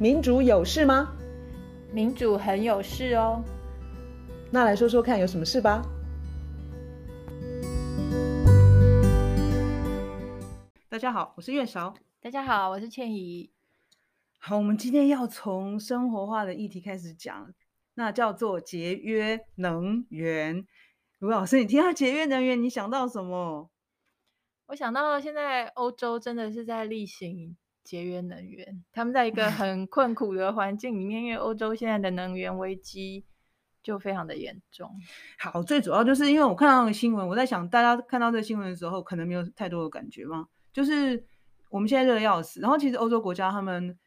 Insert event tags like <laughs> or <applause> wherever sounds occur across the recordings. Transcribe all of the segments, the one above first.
民主有事吗？民主很有事哦。那来说说看，有什么事吧？大家好，我是月韶。大家好，我是倩怡。好，我们今天要从生活化的议题开始讲，那叫做节约能源。卢老师，你听到节约能源，你想到什么？我想到现在欧洲真的是在例行。节约能源，他们在一个很困苦的环境里面，因为欧洲现在的能源危机就非常的严重。好，最主要就是因为我看到那个新闻，我在想大家看到这个新闻的时候，可能没有太多的感觉吗？就是我们现在热的要死，然后其实欧洲国家他们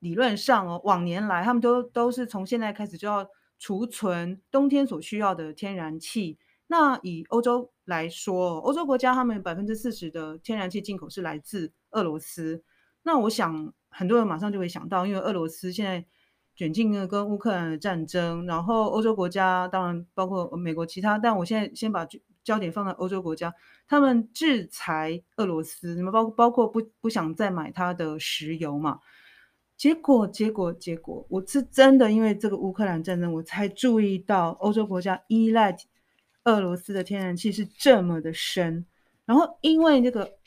理论上哦，往年来他们都都是从现在开始就要储存冬天所需要的天然气。那以欧洲来说，欧洲国家他们百分之四十的天然气进口是来自俄罗斯。那我想，很多人马上就会想到，因为俄罗斯现在卷进了跟乌克兰的战争，然后欧洲国家当然包括美国其他，但我现在先把焦点放在欧洲国家，他们制裁俄罗斯，什么包包括不不想再买它的石油嘛？结果结果结果，我是真的因为这个乌克兰战争，我才注意到欧洲国家依赖俄罗斯的天然气是这么的深，然后因为这个。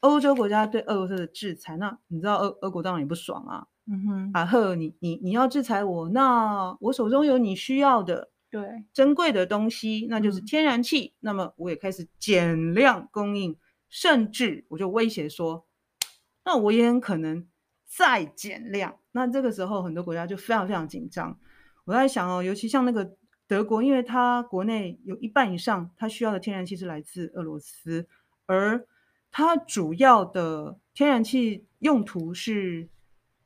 欧洲国家对俄罗斯的制裁，那你知道俄俄国当然也不爽啊。嗯哼，啊呵，你你你要制裁我，那我手中有你需要的对珍贵的东西，那就是天然气。嗯、那么我也开始减量供应，甚至我就威胁说，那我也很可能再减量。那这个时候很多国家就非常非常紧张。我在想哦，尤其像那个德国，因为它国内有一半以上它需要的天然气是来自俄罗斯，而它主要的天然气用途是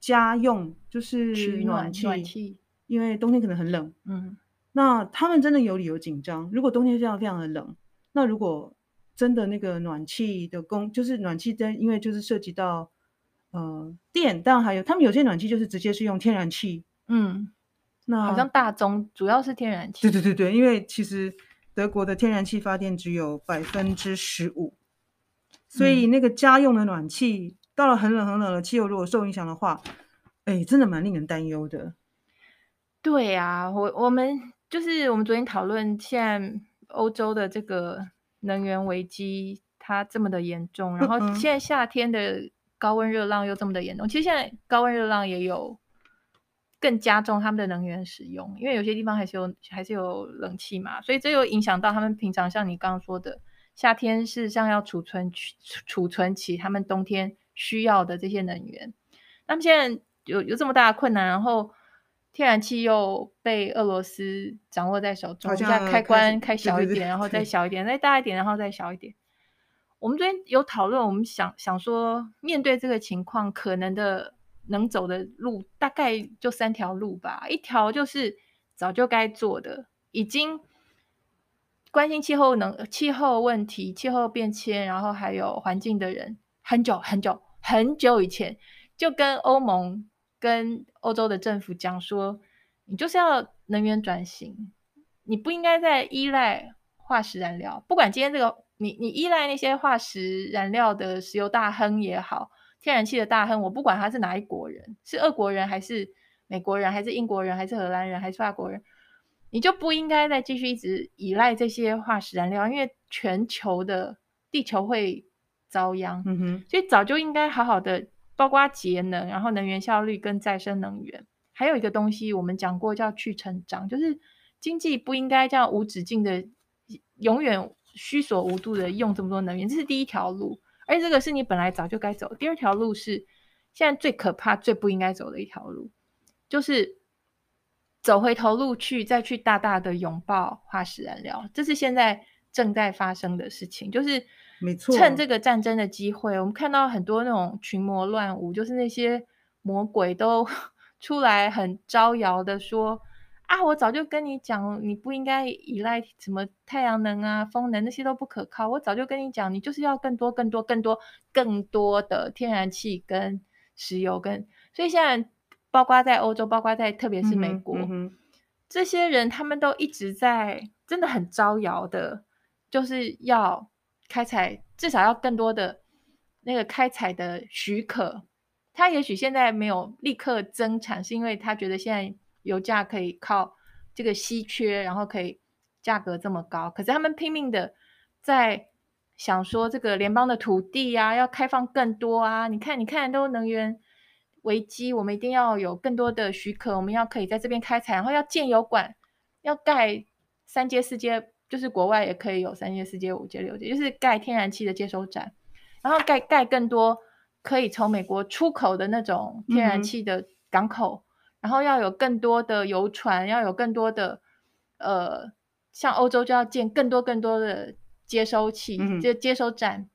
家用，就是取暖气，暖气，因为冬天可能很冷。嗯，那他们真的有理由紧张。如果冬天非常非常的冷，那如果真的那个暖气的供，就是暖气灯，因为就是涉及到呃电，当然还有他们有些暖气就是直接是用天然气。嗯，那好像大宗主要是天然气。对对对对，因为其实德国的天然气发电只有百分之十五。所以那个家用的暖气、嗯、到了很冷很冷的气候，如果受影响的话，哎，真的蛮令人担忧的。对啊，我我们就是我们昨天讨论，现在欧洲的这个能源危机它这么的严重，然后现在夏天的高温热浪又这么的严重。其实现在高温热浪也有更加重他们的能源使用，因为有些地方还是有还是有冷气嘛，所以这又影响到他们平常像你刚刚说的。夏天事实上要储存储储存起他们冬天需要的这些能源，那么现在有有这么大的困难，然后天然气又被俄罗斯掌握在手中，一下开关开小一点，对对对，然后再小一点，再大一点，然后再小一点。我们昨天有讨论，我们想想说，面对这个情况，可能的能走的路大概就三条路吧，一条就是早就该做的，已经。关心气候能气候问题、气候变迁，然后还有环境的人，很久很久很久以前就跟欧盟、跟欧洲的政府讲说，你就是要能源转型，你不应该再依赖化石燃料。不管今天这个你你依赖那些化石燃料的石油大亨也好，天然气的大亨，我不管他是哪一国人，是俄国人还是美国人，还是英国人，还是荷兰人，还是法国人。你就不应该再继续一直依赖这些化石燃料，因为全球的地球会遭殃。嗯哼，所以早就应该好好的，包括节能，然后能源效率跟再生能源，还有一个东西我们讲过叫去成长，就是经济不应该这样无止境的、永远虚所无度的用这么多能源，这是第一条路。而且这个是你本来早就该走。第二条路是现在最可怕、最不应该走的一条路，就是。走回头路去，再去大大的拥抱化石燃料，这是现在正在发生的事情。就是，没错，趁这个战争的机会，我们看到很多那种群魔乱舞，就是那些魔鬼都 <laughs> 出来很招摇的说：“啊，我早就跟你讲，你不应该依赖什么太阳能啊、风能那些都不可靠。我早就跟你讲，你就是要更多、更多、更多、更多的天然气跟石油跟，所以现在。”包括在欧洲，包括在特别是美国，这些人他们都一直在真的很招摇的，就是要开采，至少要更多的那个开采的许可，他也许现在没有立刻增产，是因为他觉得现在油价可以靠这个稀缺，然后可以价格这么高。可是他们拼命的在想说，这个联邦的土地啊，要开放更多啊。你看，你看，都能源危机，我们一定要有更多的许可，我们要可以在这边开采，然后要建油管，要盖三阶四阶，就是国外也可以有三阶四阶五阶六阶，就是盖天然气的接收站，然后盖盖更多。可以从美国出口的那种天然气的港口，嗯、然后要有更多的游船，要有更多的呃，像欧洲就要建更多更多的接收器，就、嗯、接收站。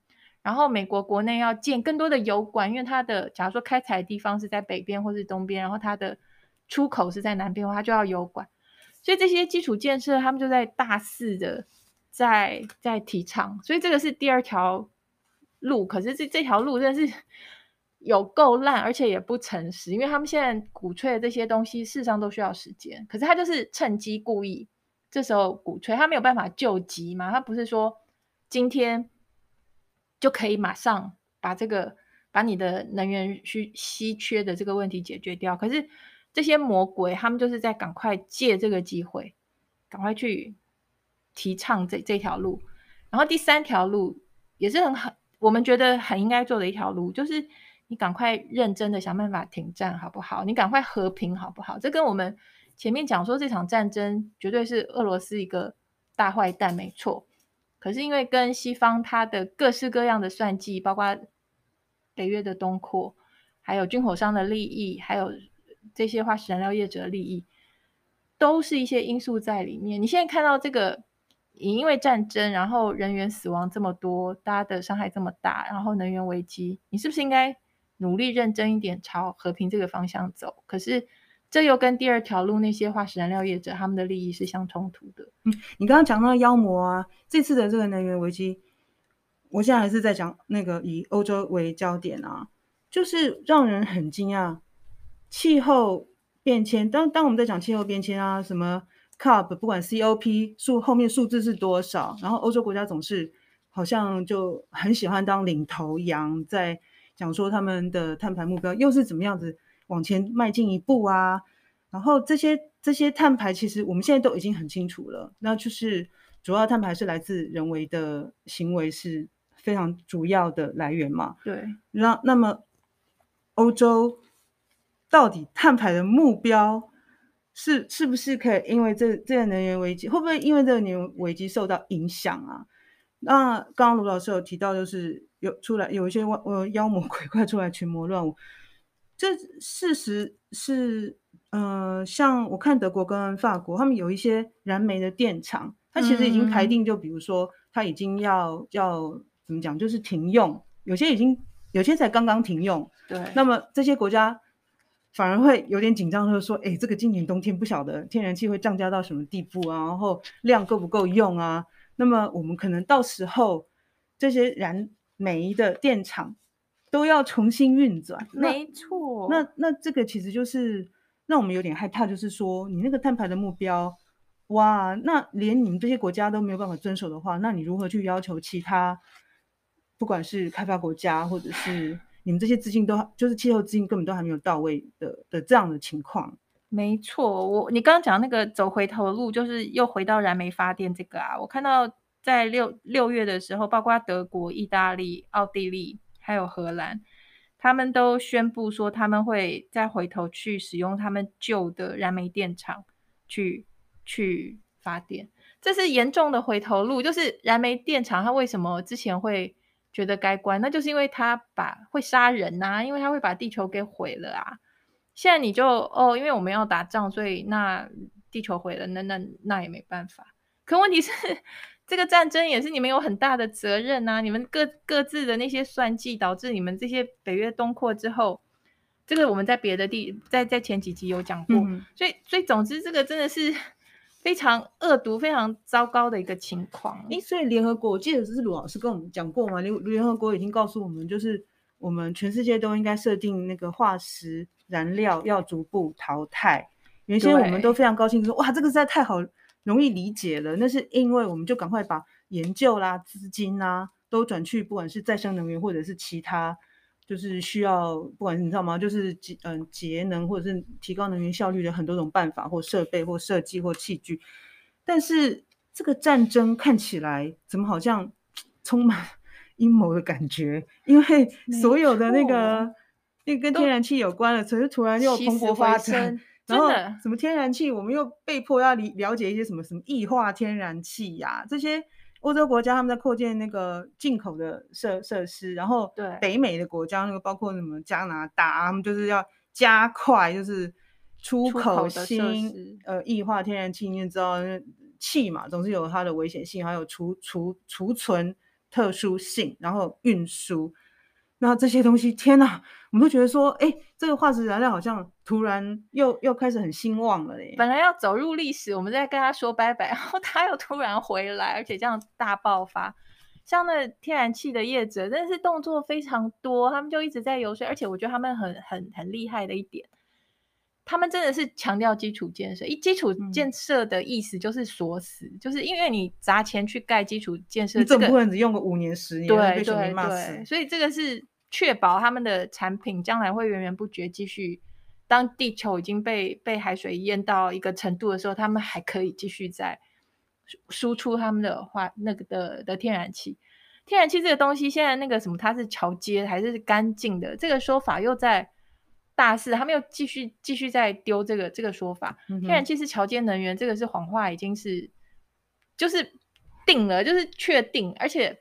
然后美国国内要建更多的油管，因为它的假如说开采的地方是在北边或是东边，然后它的出口是在南边话，它就要油管。所以这些基础建设，他们就在大肆的在在提倡。所以这个是第二条。路，可是这这条路真的是有够烂，而且也不诚实，因为他们现在鼓吹的这些东西，事实上都需要时间。可是他就是趁机故意这时候鼓吹，他没有办法救急嘛？他不是说今天就可以马上把这个把你的能源需稀缺的这个问题解决掉。可是这些魔鬼，他们就是在赶快借这个机会，赶快去提倡这这条路。然后第三条路也是很好。我们觉得很应该做的一条路，就是你赶快认真的想办法停战，好不好？你赶快和平，好不好？这跟我们前面讲说这场战争绝对是俄罗斯一个大坏蛋，没错。可是因为跟西方他的各式各样的算计，包括北约的东扩，还有军火商的利益，还有这些化石燃料业者的利益，都是一些因素在里面。你现在看到这个。也因为战争，然后人员死亡这么多，大家的伤害这么大，然后能源危机，你是不是应该努力认真一点，朝和平这个方向走？可是这又跟第二条路那些化石燃料业者他们的利益是相冲突的。嗯，你刚刚讲到妖魔啊，这次的这个能源危机，我现在还是在讲那个以欧洲为焦点啊，就是让人很惊讶，气候变迁。当当我们在讲气候变迁啊，什么？COP 不管 COP 数后面数字是多少，然后欧洲国家总是好像就很喜欢当领头羊，在讲说他们的碳排目标又是怎么样子往前迈进一步啊。然后这些这些碳排其实我们现在都已经很清楚了，那就是主要碳排是来自人为的行为是非常主要的来源嘛。对，那那么欧洲到底碳排的目标？是是不是可以因为这这个能源危机，会不会因为这个能源危机受到影响啊？那刚刚卢老师有提到，就是有出来有一些呃妖魔鬼怪出来群魔乱舞。这事实是，呃，像我看德国跟法国，他们有一些燃煤的电厂，它其实已经排定，就比如说它已经要要怎么讲，就是停用，有些已经有些才刚刚停用。对，那么这些国家。反而会有点紧张，就是说，哎，这个今年冬天不晓得天然气会涨价到什么地步啊，然后量够不够用啊？那么我们可能到时候这些燃煤的电厂都要重新运转。没错，那那这个其实就是让我们有点害怕，就是说你那个碳排的目标，哇，那连你们这些国家都没有办法遵守的话，那你如何去要求其他，不管是开发国家或者是？你们这些资金都就是气候资金根本都还没有到位的的这样的情况。没错，我你刚刚讲那个走回头路，就是又回到燃煤发电这个啊。我看到在六六月的时候，包括德国、意大利、奥地利还有荷兰，他们都宣布说他们会再回头去使用他们旧的燃煤电厂去去发电。这是严重的回头路，就是燃煤电厂它为什么之前会？觉得该关，那就是因为他把会杀人呐、啊，因为他会把地球给毁了啊。现在你就哦，因为我们要打仗，所以那地球毁了，那那那也没办法。可问题是，这个战争也是你们有很大的责任呐、啊。你们各各自的那些算计，导致你们这些北约东扩之后，这个我们在别的地，在在前几集有讲过。嗯、所以所以总之，这个真的是。<laughs> 非常恶毒、非常糟糕的一个情况。诶，所以联合国，我记得是鲁老师跟我们讲过嘛，联联合国已经告诉我们，就是我们全世界都应该设定那个化石燃料要逐步淘汰。原先我们都非常高兴说，哇，这个实在太好，容易理解了。那是因为我们就赶快把研究啦、资金啦都转去，不管是再生能源或者是其他就是需要，不管是你知道吗？就是节嗯节能或者是提高能源效率的很多种办法或设备或设计或器具，但是这个战争看起来怎么好像 <tsk> 充满 <laughs> 阴谋的感觉？因为所有的那个那跟天然气有关的，可是突然又蓬勃发展，然后什么天然气，我们又被迫要理了解一些什么什么液化天然气呀、啊、这些。欧洲国家他们在扩建那个进口的设设施，然后对北美的国家那个包括什么加拿大，他们就是要加快就是出口新呃液化天然气，你也知道气嘛，总是有它的危险性，还有储储储存特殊性，然后运输。那这些东西，天哪，我们都觉得说，哎，这个化石燃料好像突然又又开始很兴旺了嘞。本来要走入历史，我们在跟他说拜拜，然后他又突然回来，而且这样大爆发。像那天然气的业者，真的是动作非常多，他们就一直在游说，而且我觉得他们很很很厉害的一点，他们真的是强调基础建设。一基础建设的意思就是锁死，嗯、就是因为你砸钱去盖基础建设，你总不能只用个五年十年，对对对，所以这个是。确保他们的产品将来会源源不绝，继续。当地球已经被被海水淹到一个程度的时候，他们还可以继续在输出他们的话那个的的天然气。天然气这个东西，现在那个什么，它是桥接还是干净的？这个说法又在大事，他们又继续继续在丢这个这个说法。嗯、天然气是桥接能源，这个是谎话，已经是就是定了，就是确定，而且。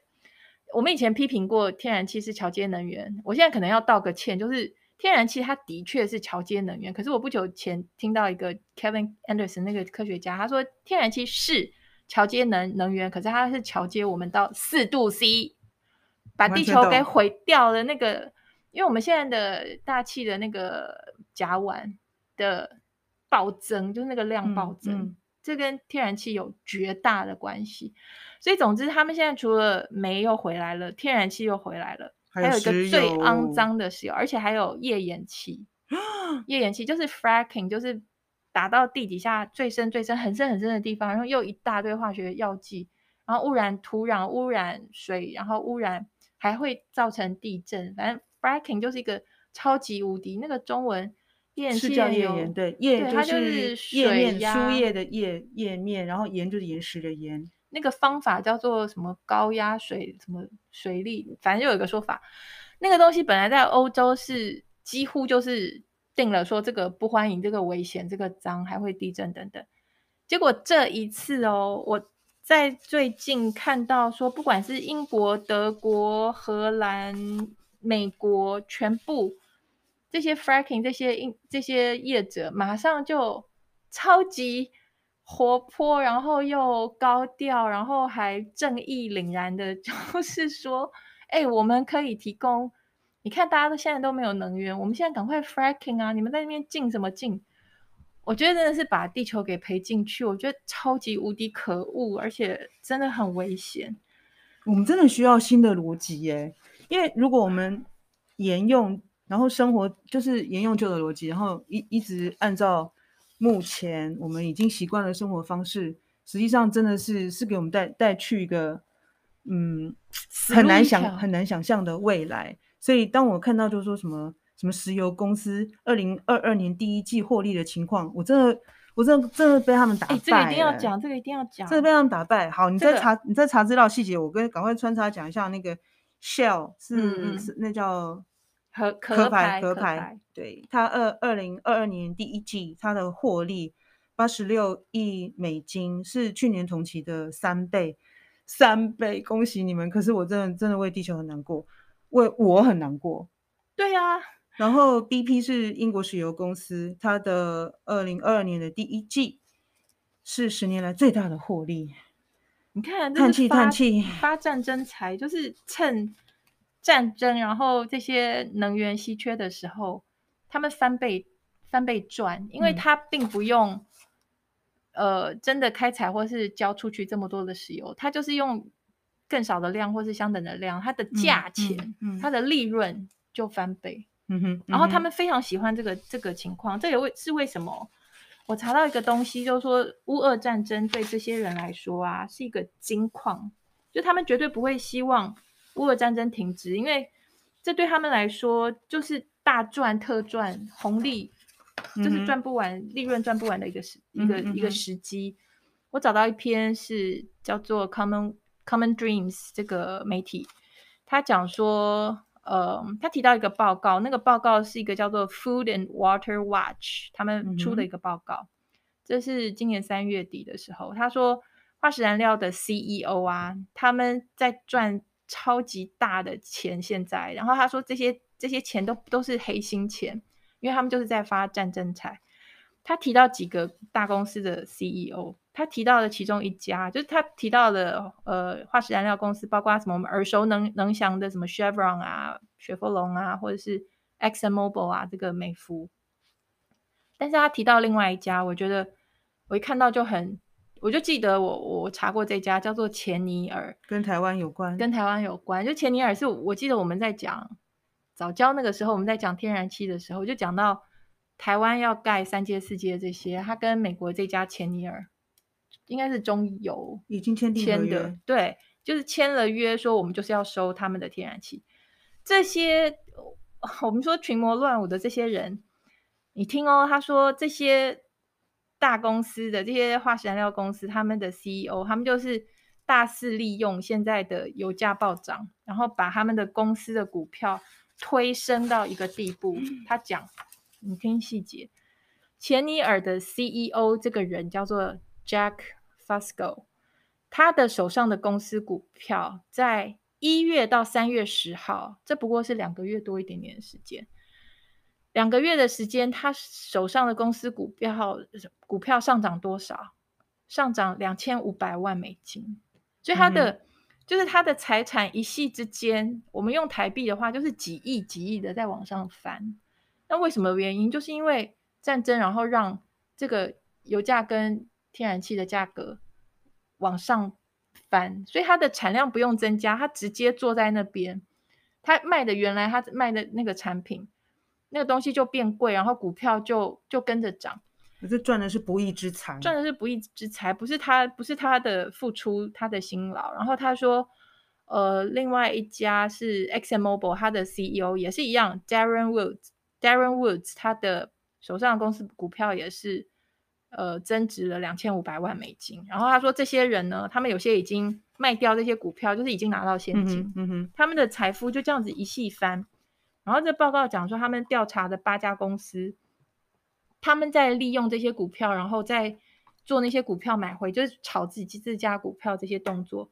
我们以前批评过天然气是桥接能源，我现在可能要道个歉，就是天然气它的确是桥接能源，可是我不久前听到一个 Kevin Anderson 那个科学家，他说天然气是桥接能能源，可是它是桥接我们到四度 C，把地球给毁掉了那个，因为我们现在的大气的那个甲烷的暴增，就是那个量暴增。嗯嗯这跟天然气有绝大的关系，所以总之，他们现在除了煤又回来了，天然气又回来了，还有，还有一个最肮脏的石油，而且还有页岩气。<gasps> 页岩气就是 fracking，就是打到地底下最深、最深、很深、很深的地方，然后又一大堆化学药剂，然后污染土壤、污染水，然后污染还会造成地震。反正 fracking 就是一个超级无敌那个中文。是叫页岩，对，页就是页面，书页的页，页面，然后岩就是岩石的岩。那个方法叫做什么高压水，什么水力，反正就有一个说法。那个东西本来在欧洲是几乎就是定了，说这个不欢迎，这个危险，这个脏，还会地震等等。结果这一次哦，我在最近看到说，不管是英国、德国、荷兰、美国，全部。这些 fracking 这些这些业者马上就超级活泼，然后又高调，然后还正义凛然的，<laughs> 就是说，哎、我们可以提供。你看，大家都现在都没有能源，我们现在赶快 fracking 啊！你们在那边进什么进？我觉得真的是把地球给赔进去，我觉得超级无敌可恶，而且真的很危险。我们真的需要新的逻辑耶，因为如果我们沿用。然后生活就是沿用旧的逻辑，然后一一直按照目前我们已经习惯的生活方式，实际上真的是是给我们带带去一个嗯很难想很难想象的未来。所以当我看到就是说什么什么石油公司二零二二年第一季获利的情况，我真的我真的真的被他们打败。这个一定要讲，这个一定要讲，真的被他们打败。好，你再查、这个、你再查资料细节，我跟赶快穿插讲一下那个 Shell 是、嗯、是那叫。壳壳牌壳牌，对，它二二零二二年第一季，它的获利八十六亿美金，是去年同期的三倍，三倍，恭喜你们！可是我真的真的为地球很难过，为我很难过。对呀、啊，然后 BP 是英国石油公司，它的二零二二年的第一季是十年来最大的获利。你看，叹气叹气，发战争财就是趁。战争，然后这些能源稀缺的时候，他们翻倍翻倍赚，因为他并不用，嗯、呃，真的开采或是交出去这么多的石油，他就是用更少的量或是相等的量，它的价钱，嗯嗯嗯、它的利润就翻倍。嗯哼，然后他们非常喜欢这个这个情况，这也为是为什么？我查到一个东西，就是说乌俄战争对这些人来说啊，是一个金矿，就他们绝对不会希望。乌俄战争停止，因为这对他们来说就是大赚特赚红利，就是赚不完、嗯、利润赚不完的一个时一个、嗯、一个时机。我找到一篇是叫做 Common Common Dreams 这个媒体，他讲说，呃，他提到一个报告，那个报告是一个叫做 Food and Water Watch 他们出的一个报告，嗯、这是今年三月底的时候，他说化石燃料的 CEO 啊，他们在赚超级大的钱现在，然后他说这些这些钱都都是黑心钱，因为他们就是在发战争财。他提到几个大公司的 CEO，他提到的其中一家，就是他提到的呃化石燃料公司，包括什么我们耳熟能能详的什么 Chevron 啊、雪佛龙啊，或者是 Exxon Mobil 啊，这个美孚。但是他提到另外一家，我觉得我一看到就很，我就记得我我查过这家叫做钱尼尔，跟台湾有关，跟台湾有关。就钱尼尔是我记得我们在讲早教那个时候，我们在讲天然气的时候，就讲到。台湾要盖三阶四阶这些，他跟美国这家钱尼尔应该是中油已经签订的，对，就是签了约，说我们就是要收他们的天然气。这些我们说群魔乱舞的这些人，你听哦，他说这些大公司的这些化石燃料公司，他们的 CEO，他们就是大肆利用现在的油价暴涨，然后把他们的公司的股票推升到一个地步。<laughs> 他讲。你听细节，钱尼尔的 CEO 这个人叫做 Jack Fusco，他的手上的公司股票在一月到三月十号，这不过是两个月多一点点的时间，两个月的时间，他手上的公司股票股票上涨多少？上涨两千五百万美金，所以他的、嗯、就是他的财产一夕之间，我们用台币的话，就是几亿几亿的在往上翻。那为什么原因？就是因为战争，然后让这个油价跟天然气的价格往上翻，所以它的产量不用增加，它直接坐在那边，它卖的原来它卖的那个产品，那个东西就变贵，然后股票就就跟着涨。可是赚的是不义之财，赚的是不义之财，不是他不是他的付出，他的辛劳。然后他说，呃，另外一家是 Exxon Mobil，他的 CEO 也是一样，Darren Woods。Darren Woods 他的手上的公司股票也是呃增值了两千五百万美金。然后他说，这些人呢，他们有些已经卖掉这些股票，就是已经拿到现金，嗯嗯哼，他们的财富就这样子一细翻。然后这报告讲说，他们调查的八家公司，他们在利用这些股票，然后再做那些股票买回，就是炒自己自家股票这些动作。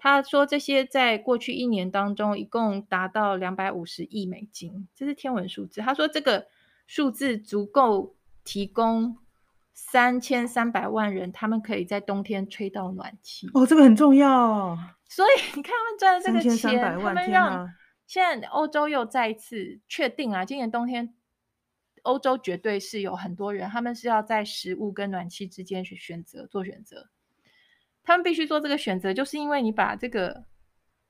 他说，这些在过去一年当中，一共达到两百五十亿美金，这是天文数字。他说，这个数字足够提供三千三百万人，他们可以在冬天吹到暖气。哦，这个很重要。所以你看，他们赚的这个钱，他们让现在欧洲又再一次确定啊，今年冬天欧洲绝对是有很多人，他们是要在食物跟暖气之间去选择做选择。他们必须做这个选择，就是因为你把这个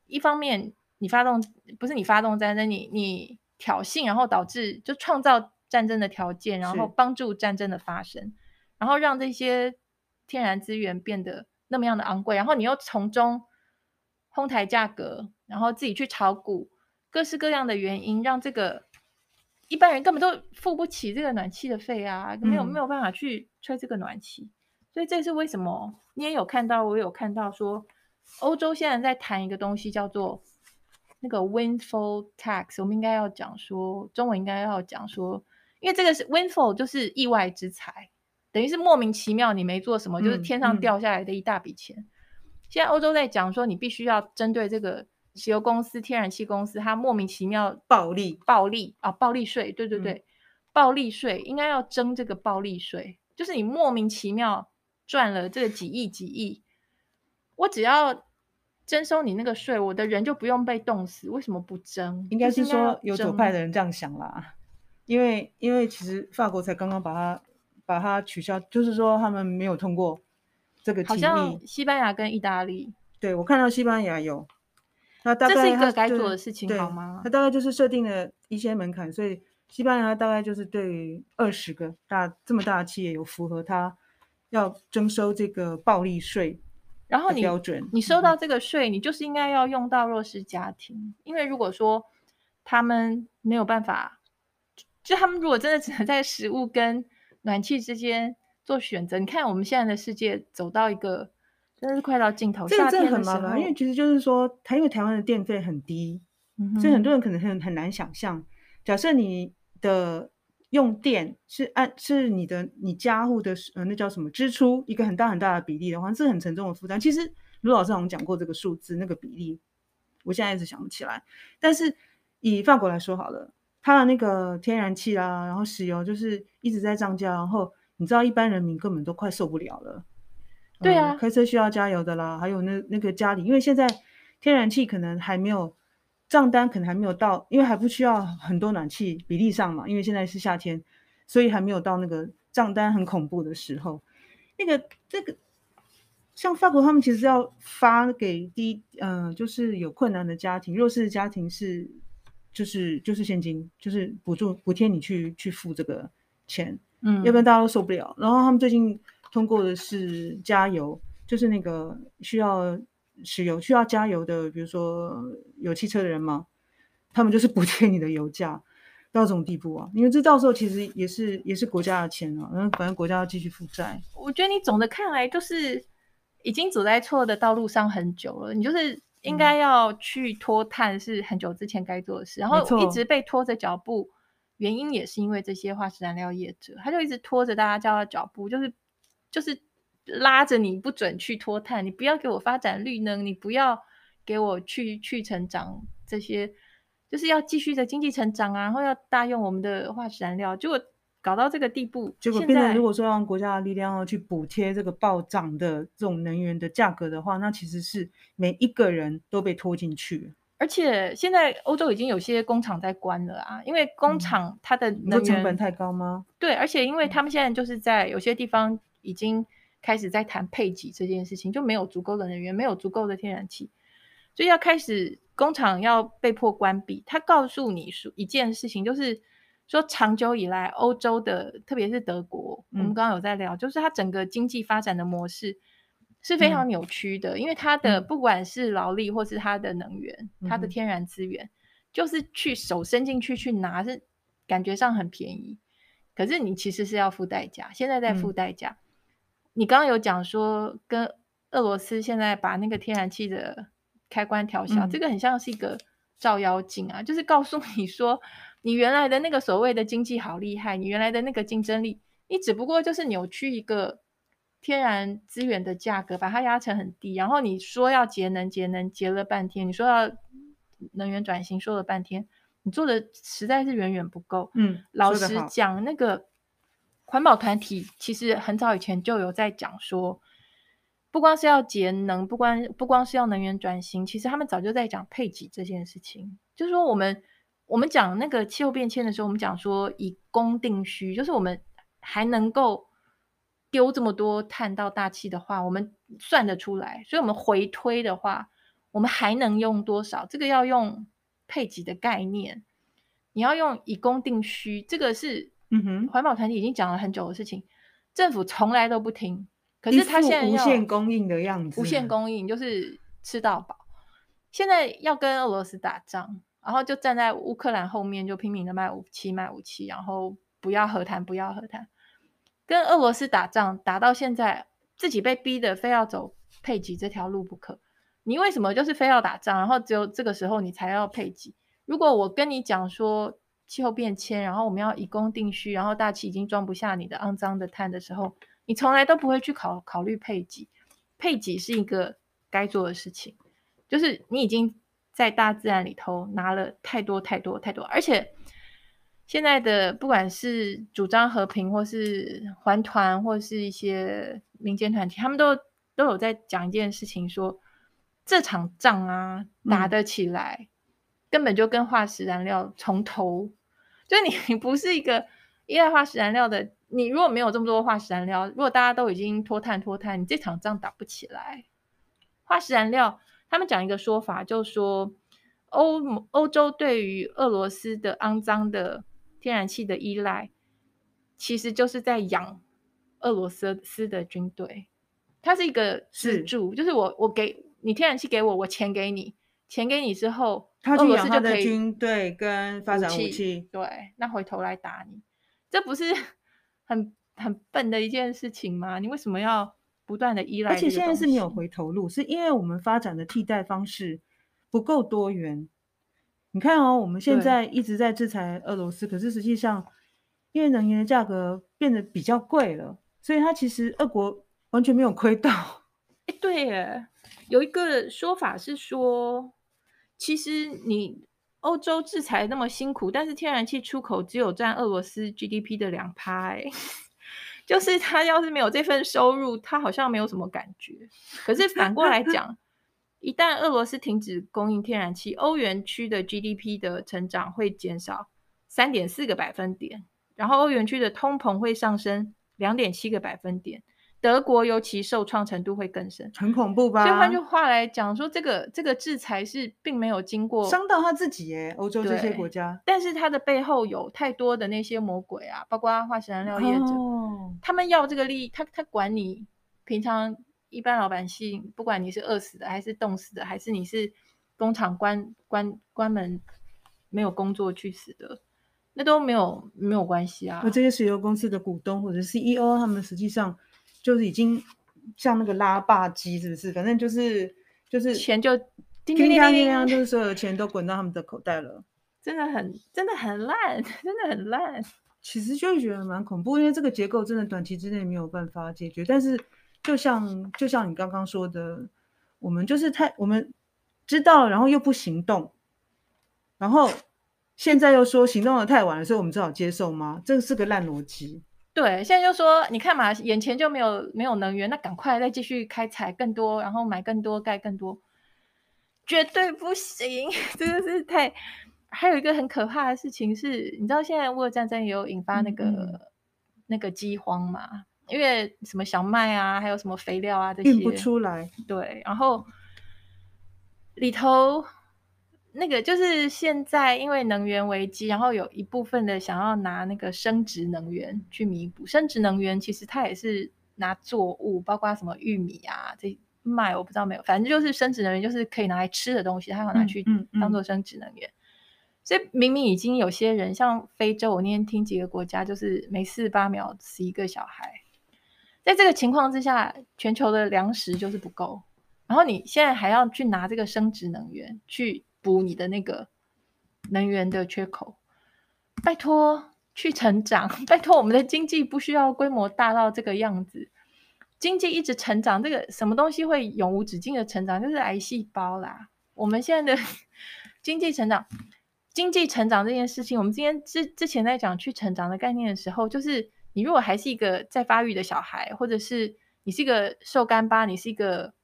一方面你发动不是你发动战争，你你挑衅，然后导致就创造战争的条件，然后帮助战争的发生，然后让这些天然资源变得那么样的昂贵，然后你又从中哄抬价格，然后自己去炒股，各式各样的原因，让这个一般人根本都付不起这个暖气的费啊，没有没有办法去吹这个暖气。所以这是为什么？你也有看到，我有看到说，欧洲现在在谈一个东西，叫做那个 windfall tax。我们应该要讲说，中文应该要讲说，因为这个是 windfall，就是意外之财，等于是莫名其妙你没做什么，就是天上掉下来的一大笔钱。嗯嗯、现在欧洲在讲说，你必须要针对这个石油公司、天然气公司，它莫名其妙暴利、暴利啊，暴利税，对对对，嗯、暴利税应该要征这个暴利税，就是你莫名其妙。赚了这个几亿几亿，我只要征收你那个税，我的人就不用被冻死。为什么不征？应该是说有左派的人这样想啦，因为因为其实法国才刚刚把它把它取消，就是说他们没有通过这个。好像西班牙跟意大利，对，我看到西班牙有，那大概这是一个该做的事情好吗？他大概就是设定了一些门槛，所以西班牙大概就是对于二十个大这么大的企业有符合它。要征收这个暴利税，然后你标准，你收到这个税，你就是应该要用到弱势家庭，因为如果说他们没有办法，就他们如果真的只能在食物跟暖气之间做选择，你看我们现在的世界走到一个真的是快到尽头，这个真的很麻烦，因为其实就是说，台因为台湾的电费很低，嗯，所以很多人可能很很难想象，假设你的用电是按是你的你家户的呃那叫什么支出一个很大很大的比例的话，是很沉重的负担。其实卢老师好像讲过这个数字那个比例，我现在一直想不起来，但是。以法国来说好了，它的那个天然气啊，然后石油就是一直在涨价，然后你知道一般人民根本都快受不了了。对啊，嗯、开车需要加油的啦，还有那那个家里，因为现在天然气可能还没有账单，可能还没有到，因为还不需要很多暖气比例上嘛，因为现在是夏天，所以还没有到那个账单很恐怖的时候。那个这个像法国，他们其实要发给低，嗯、呃，就是有困难的家庭、弱势的家庭是。就是就是现金，就是补助补贴你去去付这个钱，嗯，要不然大家都受不了。然后他们最近通过的是加油，就是那个需要石油需要加油的，比如说有汽车的人嘛，他们就是补贴你的油价到这种地步啊。因为这到时候其实也是也是国家的钱啊，然后反正国家要继续负债。我觉得你总的看来就是已经走在错的道路上很久了，你就是。应该要去脱碳是很久之前该做的事，然后一直被拖着脚步，原因也是因为这些化石燃料业者，他就一直拖着大家叫他脚步，就是就是拉着你不准去脱碳，你不要给我发展绿能，你不要给我去去成长这些，就是要继续的经济成长啊，然后要大用我们的化石燃料，结果。搞到这个地步，结果变成如果说让国家的力量要去补贴这个暴涨的这种能源的价格的话，那其实是每一个人都被拖进去。而且现在欧洲已经有些工厂在关了啊，因为工厂它的能源、嗯、成本太高吗？对，而且因为他们现在就是在有些地方已经开始在谈配给这件事情，就没有足够的能源，没有足够的天然气，所以要开始工厂要被迫关闭。他告诉你说一件事情，就是。说长久以来，欧洲的特别是德国，嗯、我们刚刚有在聊，就是它整个经济发展的模式是非常扭曲的，嗯、因为它的不管是劳力或是它的能源、嗯、它的天然资源，就是去手伸进去去拿，是感觉上很便宜，可是你其实是要付代价，现在在付代价。嗯、你刚刚有讲说，跟俄罗斯现在把那个天然气的开关调小，嗯、这个很像是一个照妖镜啊，就是告诉你说。你原来的那个所谓的经济好厉害，你原来的那个竞争力，你只不过就是扭曲一个天然资源的价格，把它压成很低。然后你说要节能，节能节了半天，你说要能源转型，说了半天，你做的实在是远远不够。嗯，老实讲，那个环保团体其实很早以前就有在讲说，不光是要节能，不光不光是要能源转型，其实他们早就在讲配给这件事情，就是说我们。我们讲那个气候变迁的时候，我们讲说以供定需，就是我们还能够丢这么多碳到大气的话，我们算得出来。所以，我们回推的话，我们还能用多少？这个要用配给的概念，你要用以供定需，这个是嗯哼，环保团体已经讲了很久的事情，政府从来都不听。可是他现在无限供应的样子，无限供应就是吃到饱。现在要跟俄罗斯打仗。然后就站在乌克兰后面，就拼命的卖武器，卖武器，然后不要和谈，不要和谈，跟俄罗斯打仗打到现在，自己被逼的非要走配给这条路不可。你为什么就是非要打仗？然后只有这个时候你才要配给？如果我跟你讲说气候变迁，然后我们要以供定需，然后大气已经装不下你的肮脏的碳的时候，你从来都不会去考考虑配给。配给是一个该做的事情，就是你已经。在大自然里头拿了太多太多太多，而且现在的不管是主张和平，或是环团，或是一些民间团体，他们都都有在讲一件事情说，说这场仗啊打得起来，嗯、根本就跟化石燃料从头，就你 <laughs> 你不是一个依赖化石燃料的，你如果没有这么多化石燃料，如果大家都已经脱碳脱碳，你这场仗打不起来，化石燃料。他们讲一个说法，就是说欧欧洲对于俄罗斯的肮脏的天然气的依赖，其实就是在养俄罗斯斯的军队。它是一个支柱，就是我我给你天然气给我，我钱给你，钱给你之后，他去养他的军队跟发展武器，对，那回头来打你，这不是很很笨的一件事情吗？你为什么要不断的依赖？而且现在是没有回头路，是因为我们发展的替代方式不够多元。你看哦，我们现在一直在制裁俄罗斯，可是实际上因为能源的价格变得比较贵了，所以它其实俄国完全没有亏到。哎，对耶，有一个说法是说，其实你欧洲制裁那么辛苦，但是天然气出口只有占俄罗斯 GDP 的两趴，<laughs> 就是他要是没有这份收入，他好像没有什么感觉。可是反过来讲，一旦俄罗斯停止供应天然气，欧元区的 GDP 的成长会减少三点四个百分点，然后欧元区的通膨会上升两点七个百分点。德国尤其受创程度会更深，很恐怖吧？所以换句话来讲，说这个这个制裁是并没有经过伤到他自己耶，欧洲这些国家。但是它的背后有太多的那些魔鬼啊，包括化石燃料业者，哦、他们要这个利益，他他管你平常一般老百姓，不管你是饿死的还是冻死的，还是你是工厂关关关门没有工作去死的，那都没有没有关系啊。而这些石油公司的股东或者 CEO，他们实际上。就是已经像那个拉霸机，是不是？反正就是就是钱就叮叮叮叮，就是所有的钱都滚到他们的口袋了。<laughs> 真的很真的很烂，真的很烂。其实就觉得蛮恐怖，因为这个结构真的短期之内没有办法解决。但是就像就像你刚刚说的，我们就是太我们知道，然后又不行动，然后现在又说行动的太晚了，所以我们只好接受吗？这是个烂逻辑。对，现在就说你看嘛，眼前就没有没有能源，那赶快再继续开采更多，然后买更多，盖更多，绝对不行，<laughs> 真的是太。还有一个很可怕的事情是，你知道现在乌俄战争也有引发那个、嗯、那个饥荒嘛？因为什么小麦啊，还有什么肥料啊这些运不出来。对，然后里头。那个就是现在，因为能源危机，然后有一部分的想要拿那个生殖能源去弥补。生殖能源其实它也是拿作物，包括什么玉米啊、这卖，我不知道没有，反正就是生殖能源，就是可以拿来吃的东西，它要拿去当做生殖能源。嗯嗯嗯。所以明明已经有些人，像非洲，我那天听几个国家，就是每四十八秒死一个小孩。在这个情况之下，全球的粮食就是不够，然后你现在还要去拿这个生殖能源去。补你的那个能源的缺口，拜托去成长，<laughs> 拜托我们的经济不需要规模大到这个样子，经济一直成长，这个什么东西会永无止境的成长？就是癌细胞啦。我们现在的 <laughs> 经济成长，经济成长这件事情，我们今天之之前在讲去成长的概念的时候，就是你如果还是一个在发育的小孩，或者是你是一个瘦干巴，你是一个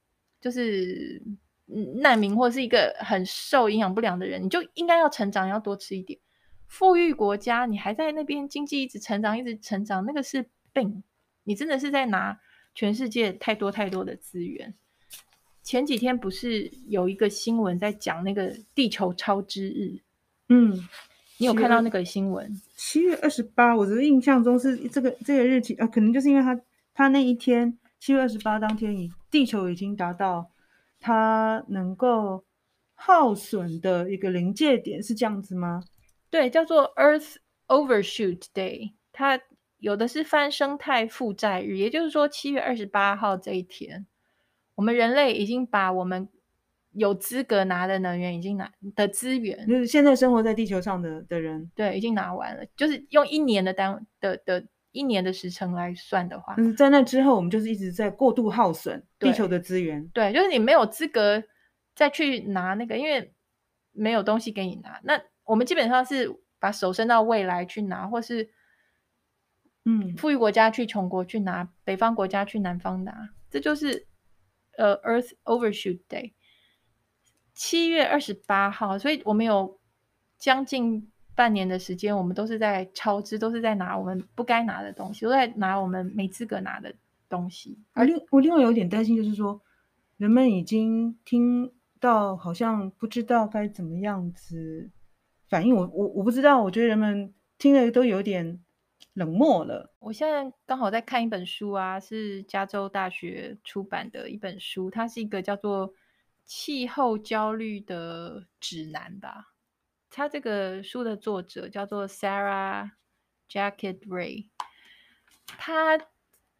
就是。难民或是一个很受、营养不良的人，你就应该要成长，要多吃一点。富裕国家，你还在那边经济一直成长，一直成长，那个是病。你真的是在拿全世界太多太多的资源。前几天不是有一个新闻在讲那个地球超支日？嗯，你有看到那个新闻？七月二十八，我的印象中是这个这个日期啊，可能就是因为他他那一天七月二十八当天，已地球已经达到。它能够耗损的一个临界点是这样子吗？对，叫做 Earth Overshoot Day。它有的是翻生态负债日，也就是说七月二十八号这一天，我们人类已经把我们有资格拿的能源已经拿的资源，就是现在生活在地球上的的人，对，已经拿完了。就是用一年的单的的一年的时程来算的话，嗯，在那之后，我们就是一直在过度耗损地球的资源。对，就是你没有资格再去拿那个，因为没有东西给你拿。那我们基本上是把手伸到未来去拿，或是嗯，富裕国家去穷国去拿，北方国家去南方拿，这就是呃，Earth Overshoot Day，七月二十八号，所以我们有将近。半年的时间，我们都是在超支，都是在拿我们不该拿的东西，都在拿我们没资格拿的东西。而另我另外有点担心，就是说，人们已经听到，好像不知道该怎么样子反应。我我我不知道，我觉得人们听了都有点冷漠了。我现在刚好在看一本书啊，是加州大学出版的一本书，它是一个叫做气候焦虑的指南吧。他这个书的作者叫做 Sarah Jacket Ray，他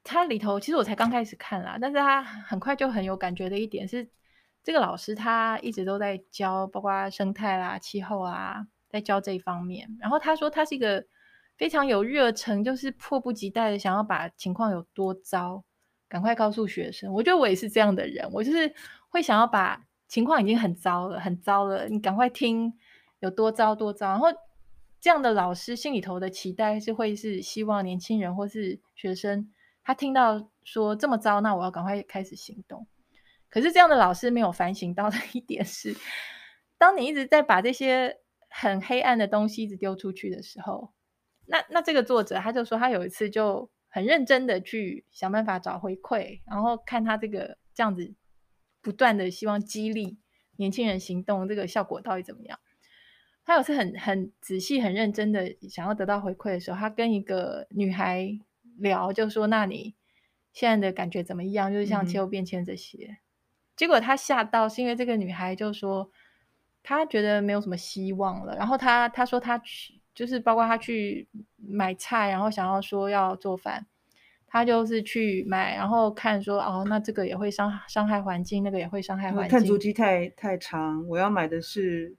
他里头其实我才刚开始看啦，但是他很快就很有感觉的一点是，这个老师他一直都在教，包括生态啦、气候啊，在教这一方面。然后他说他是一个非常有热忱，就是迫不及待的想要把情况有多糟，赶快告诉学生。我觉得我也是这样的人，我就是会想要把情况已经很糟了，很糟了，你赶快听。有多糟多糟，然后这样的老师心里头的期待是会是希望年轻人或是学生，他听到说这么糟，那我要赶快开始行动。可是这样的老师没有反省到的一点是，当你一直在把这些很黑暗的东西一直丢出去的时候，那那这个作者他就说他有一次就很认真的去想办法找回馈，然后看他这个这样子不断的希望激励年轻人行动，这个效果到底怎么样？他有次很很仔细、很认真的想要得到回馈的时候，他跟一个女孩聊，就说：“那你现在的感觉怎么样？就是像气候变迁这些。嗯”结果他吓到，是因为这个女孩就说她觉得没有什么希望了。然后他他说他去，就是包括他去买菜，然后想要说要做饭，他就是去买，然后看说哦，那这个也会伤伤害环境，那个也会伤害环境。碳足迹太太长，我要买的是。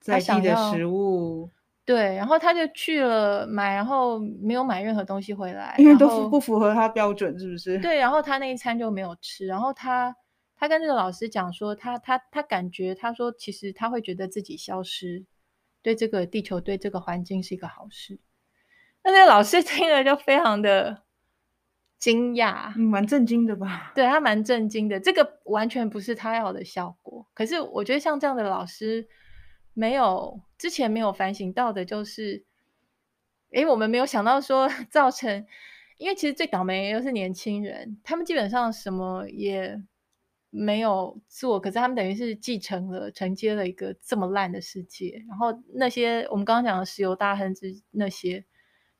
在地的食物，对，然后他就去了买，然后没有买任何东西回来，因为都不不符合他标准，是不是？对，然后他那一餐就没有吃，然后他他跟这个老师讲说，他他他感觉，他说其实他会觉得自己消失，对这个地球对这个环境是一个好事。那那个老师 <laughs> 听了就非常的惊讶，嗯，蛮震惊的吧？对，他蛮震惊的，这个完全不是他要的效果。可是我觉得像这样的老师。没有之前没有反省到的，就是，诶，我们没有想到说 <laughs> 造成，因为其实最倒霉的又是年轻人，他们基本上什么也没有做，可是他们等于是继承了、承接了一个这么烂的世界。然后那些我们刚刚讲的石油大亨之那些。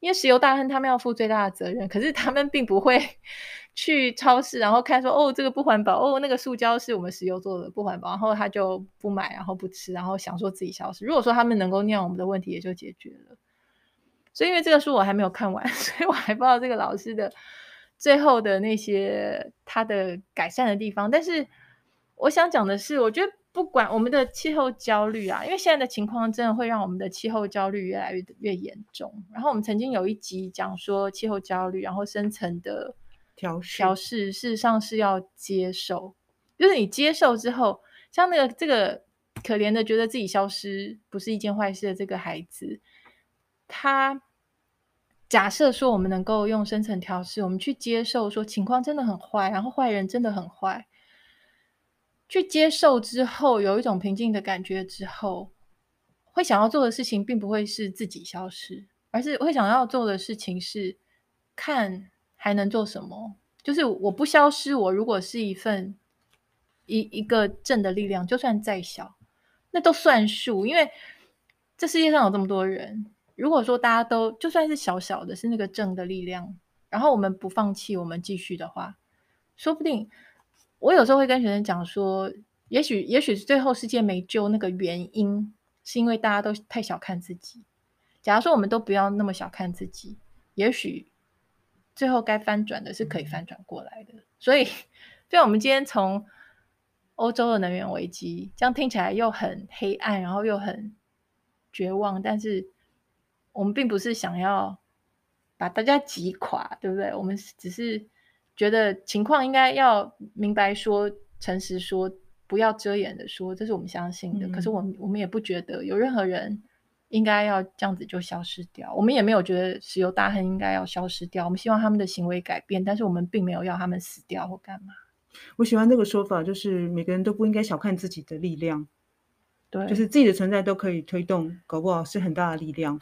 因为石油大亨他们要负最大的责任，可是他们并不会 <laughs> 去超市，然后看说哦，这个不环保，哦，那个塑胶是我们石油做的不环保，然后他就不买，然后不吃，然后想说自己消失。如果说他们能够那样，我们的问题也就解决了。所以因为这个书我还没有看完，<laughs> 所以我还不知道这个老师的最后的那些他的改善的地方。但是我想讲的是，我觉得。不管我们的气候焦虑啊，因为现在的情况真的会让我们的气候焦虑越来越越严重。然后我们曾经有一集讲说气候焦虑，然后深层的调试调试，事实上是要接受，就是你接受之后，像那个这个可怜的觉得自己消失不是一件坏事的这个孩子，他假设说我们能够用深层调试，我们去接受说情况真的很坏，然后坏人真的很坏。去接受之后，有一种平静的感觉之后，会想要做的事情并不会是自己消失，而是会想要做的事情是看还能做什么。就是我不消失，我如果是一份一一个正的力量，就算再小，那都算数。因为这世界上有这么多人，如果说大家都就算是小小的，是那个正的力量，然后我们不放弃，我们继续的话，说不定。我有时候会跟学生讲说，也许也许是最后世界没救那个原因，是因为大家都太小看自己。假如说我们都不要那么小看自己，也许最后该翻转的是可以翻转过来的。所以，虽然我们今天从欧洲的能源危机，这样听起来又很黑暗，然后又很绝望，但是我们并不是想要把大家击垮，对不对？我们只是。觉得情况应该要明白说，诚实说，不要遮掩的说，这是我们相信的。嗯、可是我们我们也不觉得有任何人应该要这样子就消失掉。我们也没有觉得石油大亨应该要消失掉。我们希望他们的行为改变，但是我们并没有要他们死掉或干嘛。我喜欢这个说法，就是每个人都不应该小看自己的力量。对，就是自己的存在都可以推动，搞不好是很大的力量。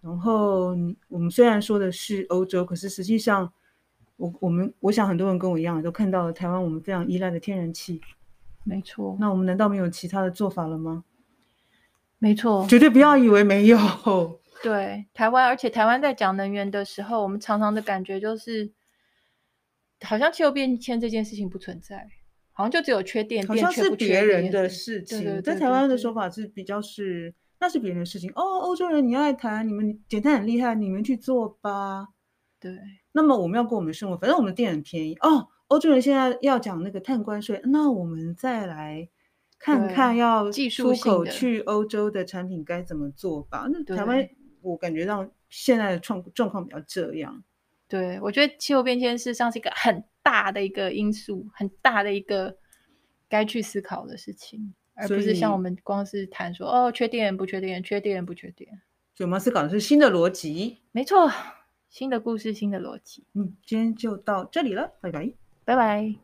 然后我们虽然说的是欧洲，可是实际上。我我们我想很多人跟我一样，都看到了台湾我们非常依赖的天然气。没错。那我们难道没有其他的做法了吗？没错。绝对不要以为没有。对，台湾，而且台湾在讲能源的时候，我们常常的感觉就是，好像气候变迁这件事情不存在，好像就只有缺电，好像是别人的事情。对对对对对，在台湾的说法是比较是，那是别人的事情。哦，欧洲人你爱谈，你们减碳很厉害，你们去做吧。对。那么我们要过我们的生活，反正我们的电很便宜哦。欧洲人现在要讲那个碳关税，那我们再来看看要出口去欧洲的产品该怎么做吧。那台湾我感觉到现在的状状况比较这样。对，我觉得气候变迁事实上是一个很大的一个因素，很大的一个该去思考的事情，而不是像我们光是谈说哦，缺电不缺电，缺电不缺电。所以我们要思考的是新的逻辑，没错，新的故事，新的逻辑。嗯，今天就到这里了，拜拜，拜拜。